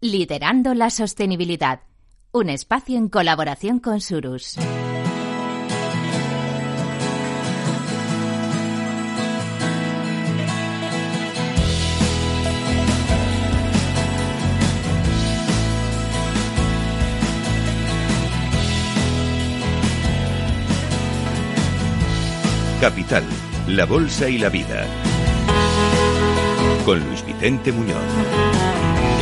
Liderando la sostenibilidad. Un espacio en colaboración con Surus. Capital, la Bolsa y la Vida. Con Luis Vicente Muñoz.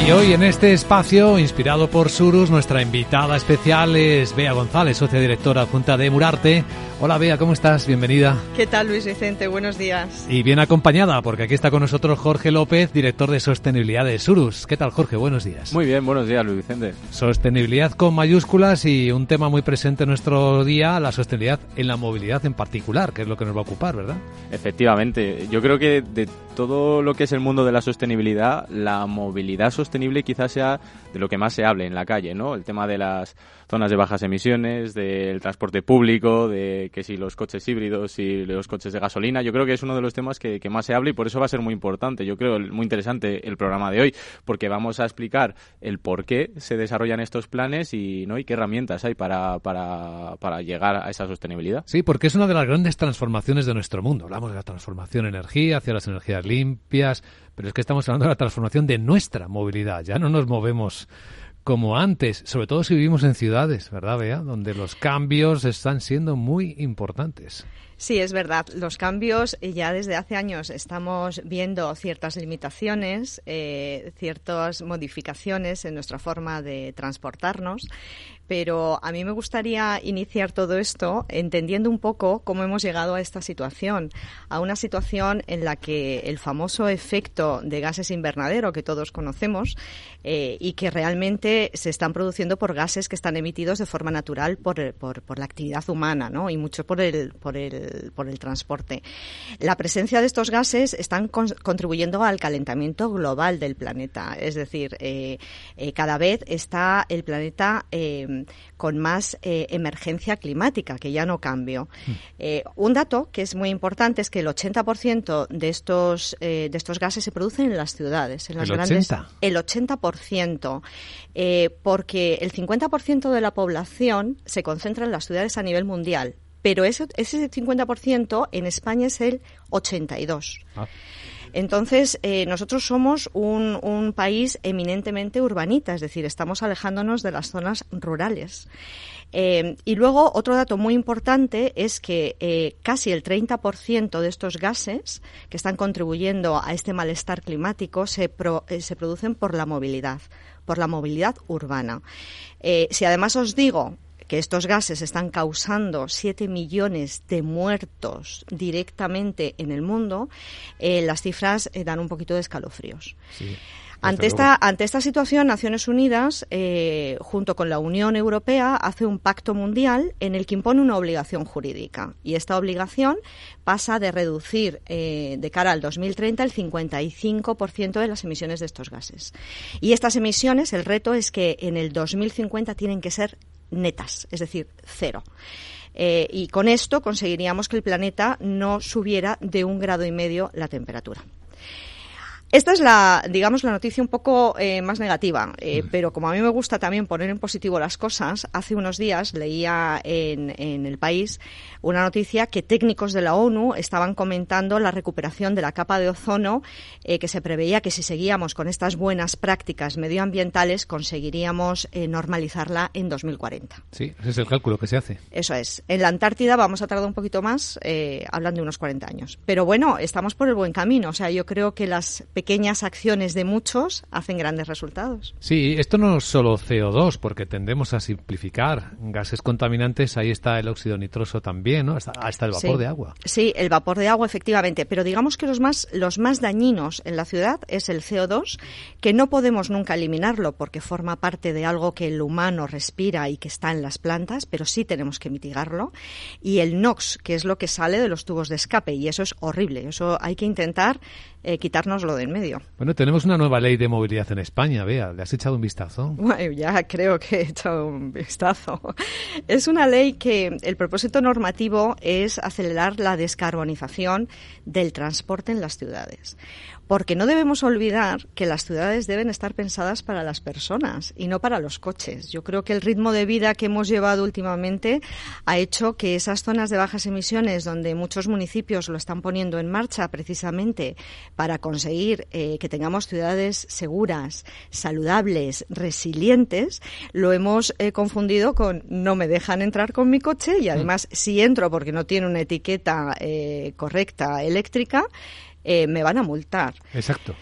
Y hoy en este espacio, inspirado por Surus, nuestra invitada especial es Bea González, socia directora adjunta de Murarte. Hola Bea, ¿cómo estás? Bienvenida. ¿Qué tal Luis Vicente? Buenos días. Y bien acompañada, porque aquí está con nosotros Jorge López, director de sostenibilidad de Surus. ¿Qué tal Jorge? Buenos días. Muy bien, buenos días Luis Vicente. Sostenibilidad con mayúsculas y un tema muy presente en nuestro día, la sostenibilidad en la movilidad en particular, que es lo que nos va a ocupar, ¿verdad? Efectivamente, yo creo que de todo lo que es el mundo de la sostenibilidad, la movilidad sostenible quizás sea de lo que más se hable en la calle, ¿no? El tema de las zonas de bajas emisiones, del transporte público, de que si los coches híbridos y los coches de gasolina. Yo creo que es uno de los temas que, más se habla y por eso va a ser muy importante. Yo creo muy interesante el programa de hoy, porque vamos a explicar el por qué se desarrollan estos planes y, ¿no? y qué herramientas hay para, para, para llegar a esa sostenibilidad. Sí, porque es una de las grandes transformaciones de nuestro mundo. Hablamos de la transformación energía hacia las energías limpias, pero es que estamos hablando de la transformación de nuestra movilidad. Ya no nos movemos como antes, sobre todo si vivimos en ciudades, ¿verdad, Bea? Donde los cambios están siendo muy importantes. Sí, es verdad. Los cambios eh, ya desde hace años estamos viendo ciertas limitaciones, eh, ciertas modificaciones en nuestra forma de transportarnos pero a mí me gustaría iniciar todo esto entendiendo un poco cómo hemos llegado a esta situación, a una situación en la que el famoso efecto de gases invernadero que todos conocemos eh, y que realmente se están produciendo por gases que están emitidos de forma natural por, por, la actividad humana ¿no? y mucho por el, por, el, por el transporte. La presencia de estos gases están contribuyendo al calentamiento global del planeta, es decir, eh, eh, cada vez está el planeta con más eh, emergencia climática, que ya no cambio. Hmm. Eh, un dato que es muy importante es que el 80% de estos, eh, de estos gases se producen en las ciudades, en las ¿El grandes. 80? El 80%, porque el 50% de la población se concentra en las ciudades a nivel mundial, pero ese, ese 50% en España es el 82%. Ah. Entonces, eh, nosotros somos un, país eminentemente urbanita, es decir, estamos alejándonos de las zonas rurales. Eh, y luego, otro dato muy importante es que eh, casi el 30% de estos gases que están contribuyendo a este malestar climático se, se producen por la movilidad, por la movilidad urbana. si además os digo que estos gases están causando 7 millones de muertos directamente en el mundo, eh, las cifras eh, dan un poquito de escalofríos. Ante esta, ante esta situación, Naciones Unidas, eh, junto con la Unión Europea, hace un pacto mundial en el que impone una obligación jurídica. Y esta obligación pasa de reducir de cara al 2030 el 55% de las emisiones de estos gases. Y estas emisiones, el reto es que en el 2050 tienen que ser netas, es decir, cero. Eh, y con esto conseguiríamos que el planeta no subiera de un grado y medio la temperatura. Esta es la, digamos, la noticia un poco eh, más negativa, eh, pero como a mí me gusta también poner en positivo las cosas, hace unos días leía en, en, el país una noticia que técnicos de la ONU estaban comentando la recuperación de la capa de ozono, eh, que se preveía que si seguíamos con estas buenas prácticas medioambientales conseguiríamos normalizarla en 2040. Sí, ese es el cálculo que se hace. Eso es. En la Antártida vamos a tardar un poquito más, hablan de unos 40 años. Pero bueno, estamos por el buen camino. O sea, yo creo que las pequeñas acciones de muchos hacen grandes resultados. Sí, esto no es solo CO2, porque tendemos a simplificar gases contaminantes. Ahí está el óxido nitroso también, ¿no? Hasta, el vapor de agua. Sí, el vapor de agua, efectivamente. Pero digamos que los más, los más dañinos en la ciudad es el CO2, que no podemos nunca eliminarlo porque forma parte de algo que el humano respira y que está en las plantas, pero sí tenemos que mitigarlo. Y el NOx, que es lo que sale de los tubos de escape, y eso es horrible. Eso hay que intentar eh, quitárnoslo de medio. Bueno, tenemos una nueva ley de movilidad en España, vea, ¿le has echado un vistazo? Bueno, ya creo que he echado un vistazo. Es una ley que el propósito normativo es acelerar la descarbonización del transporte en las ciudades. Porque no debemos olvidar que las ciudades deben estar pensadas para las personas y no para los coches. Yo creo que el ritmo de vida que hemos llevado últimamente ha hecho que esas zonas de bajas emisiones, donde muchos municipios lo están poniendo en marcha precisamente para conseguir eh, que tengamos ciudades seguras, saludables, resilientes, lo hemos eh, confundido con no me dejan entrar con mi coche y además si entro porque no tiene una etiqueta eh, correcta eléctrica, eh, me van a multar. Exacto.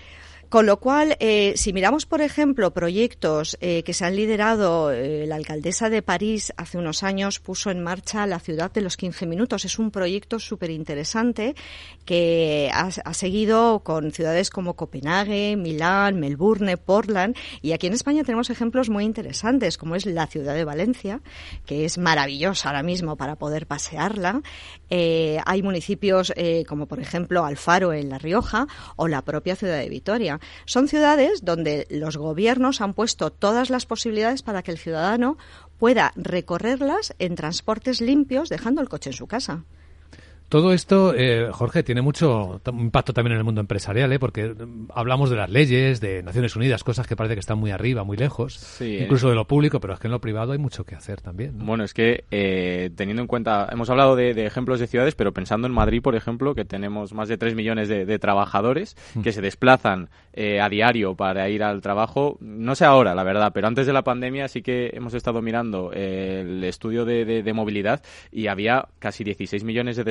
Con lo cual, eh, si miramos, por ejemplo, proyectos eh, que se han liderado, eh, la alcaldesa de París hace unos años puso en marcha la ciudad de los 15 minutos. Es un proyecto súper interesante que ha, ha, seguido con ciudades como Copenhague, Milán, Melbourne, Portland. Y aquí en España tenemos ejemplos muy interesantes, como es la ciudad de Valencia, que es maravillosa ahora mismo para poder pasearla. Hay municipios como, por ejemplo, Alfaro en La Rioja o la propia ciudad de Vitoria. Son ciudades donde los gobiernos han puesto todas las posibilidades para que el ciudadano pueda recorrerlas en transportes limpios dejando el coche en su casa. Todo esto, eh, Jorge, tiene mucho impacto también en el mundo empresarial, ¿eh? porque hablamos de las leyes, de Naciones Unidas, cosas que parece que están muy arriba, muy lejos, sí, incluso eh. de lo público, pero es que en lo privado hay mucho que hacer también. ¿no? Bueno, es que eh, teniendo en cuenta, hemos hablado de, de, ejemplos de ciudades, pero pensando en Madrid, por ejemplo, que tenemos más de 3 millones de, de trabajadores mm. que se desplazan eh, a diario para ir al trabajo, no sé ahora, la verdad, pero antes de la pandemia sí que hemos estado mirando el estudio de, de movilidad y había casi 16 millones de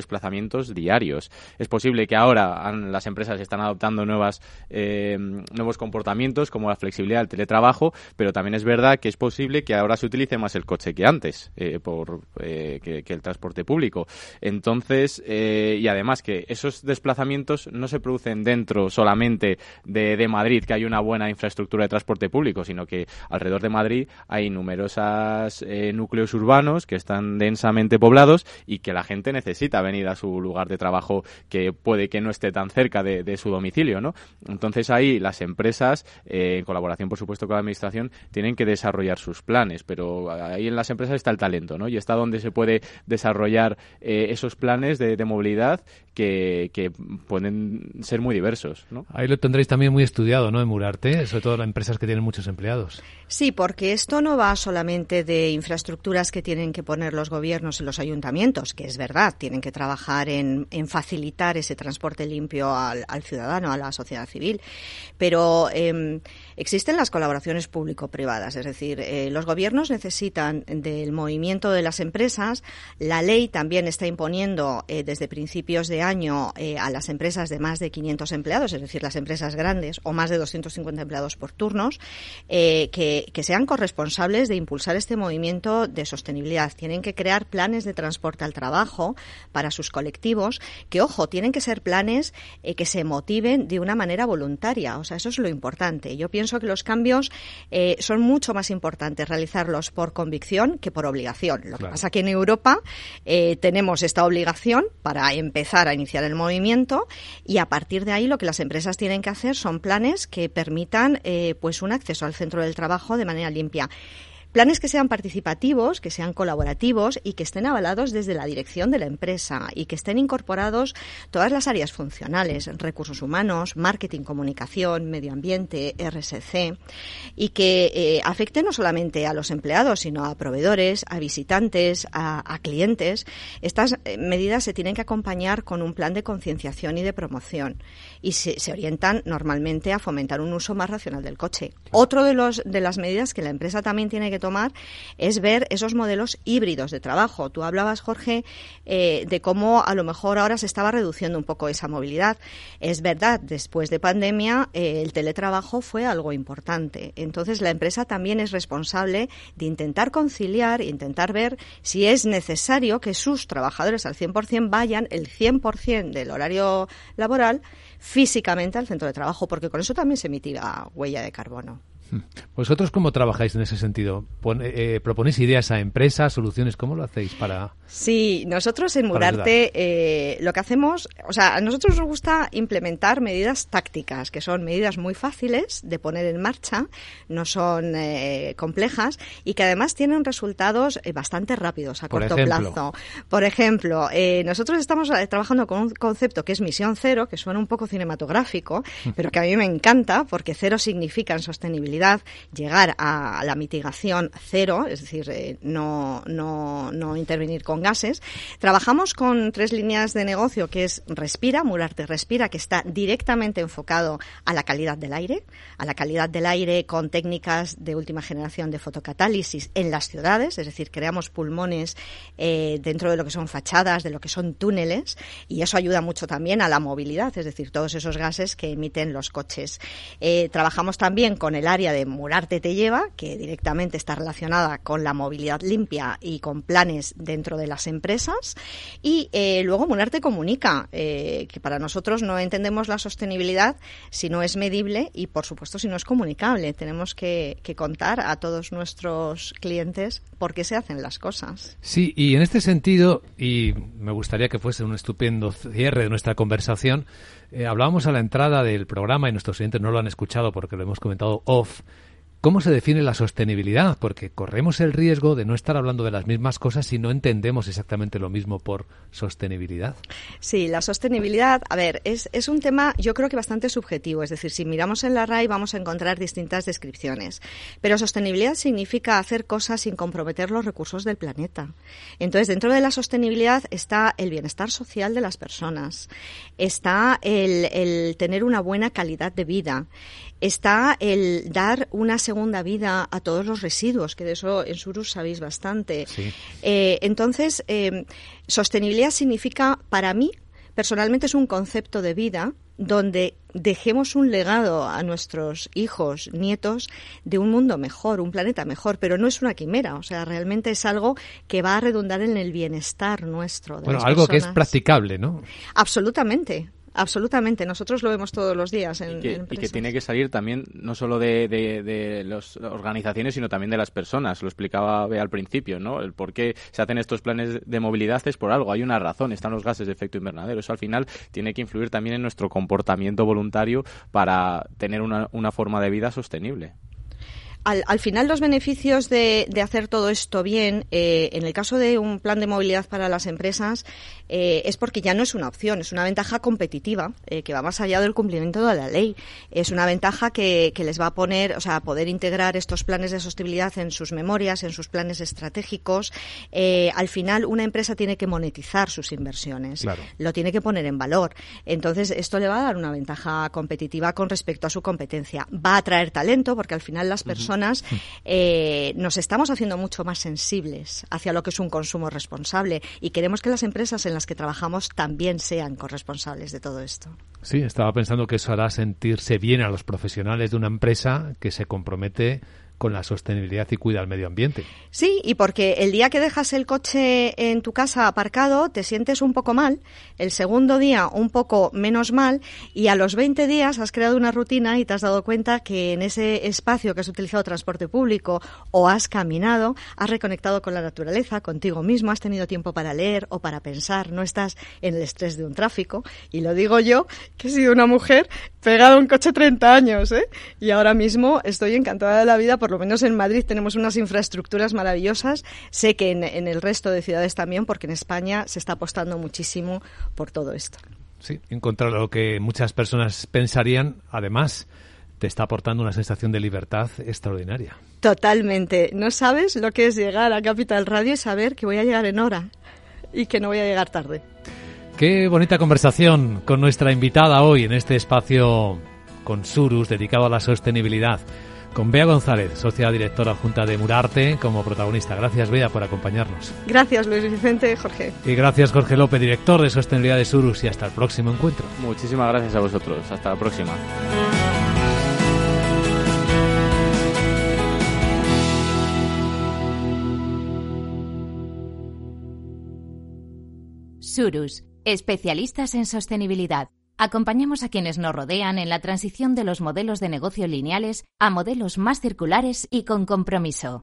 diarios. Es posible que ahora las empresas están adoptando nuevas, eh, nuevos comportamientos como la flexibilidad del teletrabajo, pero también es verdad que es posible que ahora se utilice más el coche que antes, eh, por, eh, que, el transporte público. Entonces, y además que esos desplazamientos no se producen dentro solamente de, de Madrid, que hay una buena infraestructura de transporte público, sino que alrededor de Madrid hay numerosas eh, núcleos urbanos que están densamente poblados y que la gente necesita venir a su lugar de trabajo que puede que no esté tan cerca de, de su domicilio, ¿no? Entonces ahí las empresas, eh, en colaboración por supuesto con la administración, tienen que desarrollar sus planes, pero ahí en las empresas está el talento, ¿no? Y está donde se puede desarrollar eh, esos planes de, de movilidad que, que, pueden ser muy diversos, ¿no? Ahí lo tendréis también muy estudiado, ¿no? En Murarte, sobre todo las empresas que tienen muchos empleados. Sí, porque esto no va solamente de infraestructuras que tienen que poner los gobiernos y los ayuntamientos, que es verdad, tienen que trabajar en, en facilitar ese transporte limpio al, ciudadano, a la sociedad civil, pero eh, existen las colaboraciones público-privadas, es decir, eh, los gobiernos necesitan del movimiento de las empresas, la ley también está imponiendo eh, desde principios de año eh, a las empresas de más de 500 empleados, es decir, las empresas grandes o más de 250 empleados por turnos, que, que, sean corresponsables de impulsar este movimiento de sostenibilidad. Tienen que crear planes de transporte al trabajo para sus colectivos, que, ojo, tienen que ser planes eh, que se motiven de una manera voluntaria. O sea, eso es lo importante. Yo pienso que los cambios eh, son mucho más importantes realizarlos por convicción que por obligación. Lo claro. que pasa que en Europa eh, tenemos esta obligación para empezar a iniciar el movimiento y a partir de ahí lo que las empresas tienen que hacer son planes que permitan eh, pues un acceso al centro del trabajo de manera limpia. Planes que sean participativos, que sean colaborativos y que estén avalados desde la dirección de la empresa y que estén incorporados todas las áreas funcionales, recursos humanos, marketing, comunicación, medio ambiente, RSC, y que eh, afecten no solamente a los empleados, sino a proveedores, a visitantes, a, a clientes. Estas eh, medidas se tienen que acompañar con un plan de concienciación y de promoción y se, se, orientan normalmente a fomentar un uso más racional del coche. Otro de, los, de las medidas que la empresa también tiene que tomar es ver esos modelos híbridos de trabajo. Tú hablabas, Jorge, eh, de cómo a lo mejor ahora se estaba reduciendo un poco esa movilidad. Es verdad, después de pandemia eh, el teletrabajo fue algo importante. Entonces la empresa también es responsable de intentar conciliar, intentar ver si es necesario que sus trabajadores al 100% vayan el 100% del horario laboral físicamente al centro de trabajo, porque con eso también se mitiga huella de carbono. ¿Vosotros cómo trabajáis en ese sentido? Eh, ¿Proponéis ideas a empresas, soluciones? ¿Cómo lo hacéis para...? Sí, nosotros en Murarte eh, lo que hacemos, o sea, a nosotros nos gusta implementar medidas tácticas, que son medidas muy fáciles de poner en marcha, no son eh, complejas y que además tienen resultados bastante rápidos a corto plazo. Por ejemplo, nosotros estamos trabajando con un concepto que es misión cero, que suena un poco cinematográfico, mm. pero que a mí me encanta porque cero significa en sostenibilidad llegar a la mitigación cero, es decir, eh, no, no, no intervenir con gases. Trabajamos con tres líneas de negocio que es Respira, Murarte Respira, que está directamente enfocado a la calidad del aire, a la calidad del aire con técnicas de última generación de fotocatálisis en las ciudades, es decir, creamos pulmones eh, dentro de lo que son fachadas, de lo que son túneles, y eso ayuda mucho también a la movilidad, es decir, todos esos gases que emiten los coches. Eh, trabajamos también con el área de Murarte te lleva, que directamente está relacionada con la movilidad limpia y con planes dentro de las empresas. Y eh, luego Murarte comunica, eh, que para nosotros no entendemos la sostenibilidad si no es medible y, por supuesto, si no es comunicable. Tenemos que, que contar a todos nuestros clientes por qué se hacen las cosas. Sí, y en este sentido, y me gustaría que fuese un estupendo cierre de nuestra conversación, eh, hablábamos a la entrada del programa y nuestros oyentes no lo han escuchado porque lo hemos comentado off. ¿Cómo se define la sostenibilidad? Porque corremos el riesgo de no estar hablando de las mismas cosas si no entendemos exactamente lo mismo por sostenibilidad. Sí, la sostenibilidad, a ver, es, es un tema yo creo que bastante subjetivo. Es decir, si miramos en la RAI vamos a encontrar distintas descripciones. Pero sostenibilidad significa hacer cosas sin comprometer los recursos del planeta. Entonces, dentro de la sostenibilidad está el bienestar social de las personas, está el, el tener una buena calidad de vida, está el dar una segunda vida a todos los residuos, que de eso en Surus sabéis bastante. Eh, entonces, eh, sostenibilidad significa, para mí, personalmente es un concepto de vida donde dejemos un legado a nuestros hijos, nietos, de un mundo mejor, un planeta mejor, pero no es una quimera, o sea, realmente es algo que va a redundar en el bienestar nuestro. bueno, algo que es practicable, ¿no? Absolutamente. Absolutamente, nosotros lo vemos todos los días. En, y, que, tiene que salir también no solo de, de, las organizaciones, sino también de las personas. Lo explicaba al principio, ¿no? El por qué se hacen estos planes de movilidad es por algo, hay una razón, están los gases de efecto invernadero. Eso al final tiene que influir también en nuestro comportamiento voluntario para tener una, una forma de vida sostenible al, al, final los beneficios de, de hacer todo esto bien, eh, en el caso de un plan de movilidad para las empresas, eh, es porque ya no es una opción, es una ventaja competitiva eh, que va más allá del cumplimiento de la ley. Es una ventaja que, que, les va a poner, o sea, poder integrar estos planes de sostenibilidad en sus memorias, en sus planes estratégicos. Eh, al final, una empresa tiene que monetizar sus inversiones, lo tiene que poner en valor. Entonces, esto le va a dar una ventaja competitiva con respecto a su competencia. Va a atraer talento porque al final las personas eh, nos estamos haciendo mucho más sensibles hacia lo que es un consumo responsable y queremos que las empresas en las que trabajamos también sean corresponsables de todo esto. Sí, estaba pensando que eso hará sentirse bien a los profesionales de una empresa que se compromete con la sostenibilidad y cuida el medio ambiente. Sí, y porque el día que dejas el coche en tu casa aparcado te sientes un poco mal, el segundo día un poco menos mal y a los 20 días has creado una rutina y te has dado cuenta que en ese espacio que has utilizado transporte público o has caminado, has reconectado con la naturaleza, contigo mismo, has tenido tiempo para leer o para pensar, no estás en el estrés de un tráfico. Y lo digo yo, que he sido una mujer pegada a un coche 30 años, ¿eh? Y ahora mismo estoy encantada de la vida por lo menos en Madrid tenemos unas infraestructuras maravillosas. Sé que en, el resto de ciudades también, porque en España se está apostando muchísimo por todo esto. Sí, encontrar lo que muchas personas pensarían, además, te está aportando una sensación de libertad extraordinaria. Totalmente. No sabes lo que es llegar a Capital Radio y saber que voy a llegar en hora y que no voy a llegar tarde. Qué bonita conversación con nuestra invitada hoy en este espacio con Surus dedicado a la sostenibilidad con Bea González, socia directora junta de Murarte, como protagonista. Gracias, Bea, por acompañarnos. Gracias, Luis Vicente, Jorge. Y gracias, Jorge López, director de Sostenibilidad de Surus, y hasta el próximo encuentro. Muchísimas gracias a vosotros. Hasta la próxima. Surus, especialistas en sostenibilidad Acompañamos a quienes nos rodean en la transición de los modelos de negocio lineales a modelos más circulares y con compromiso.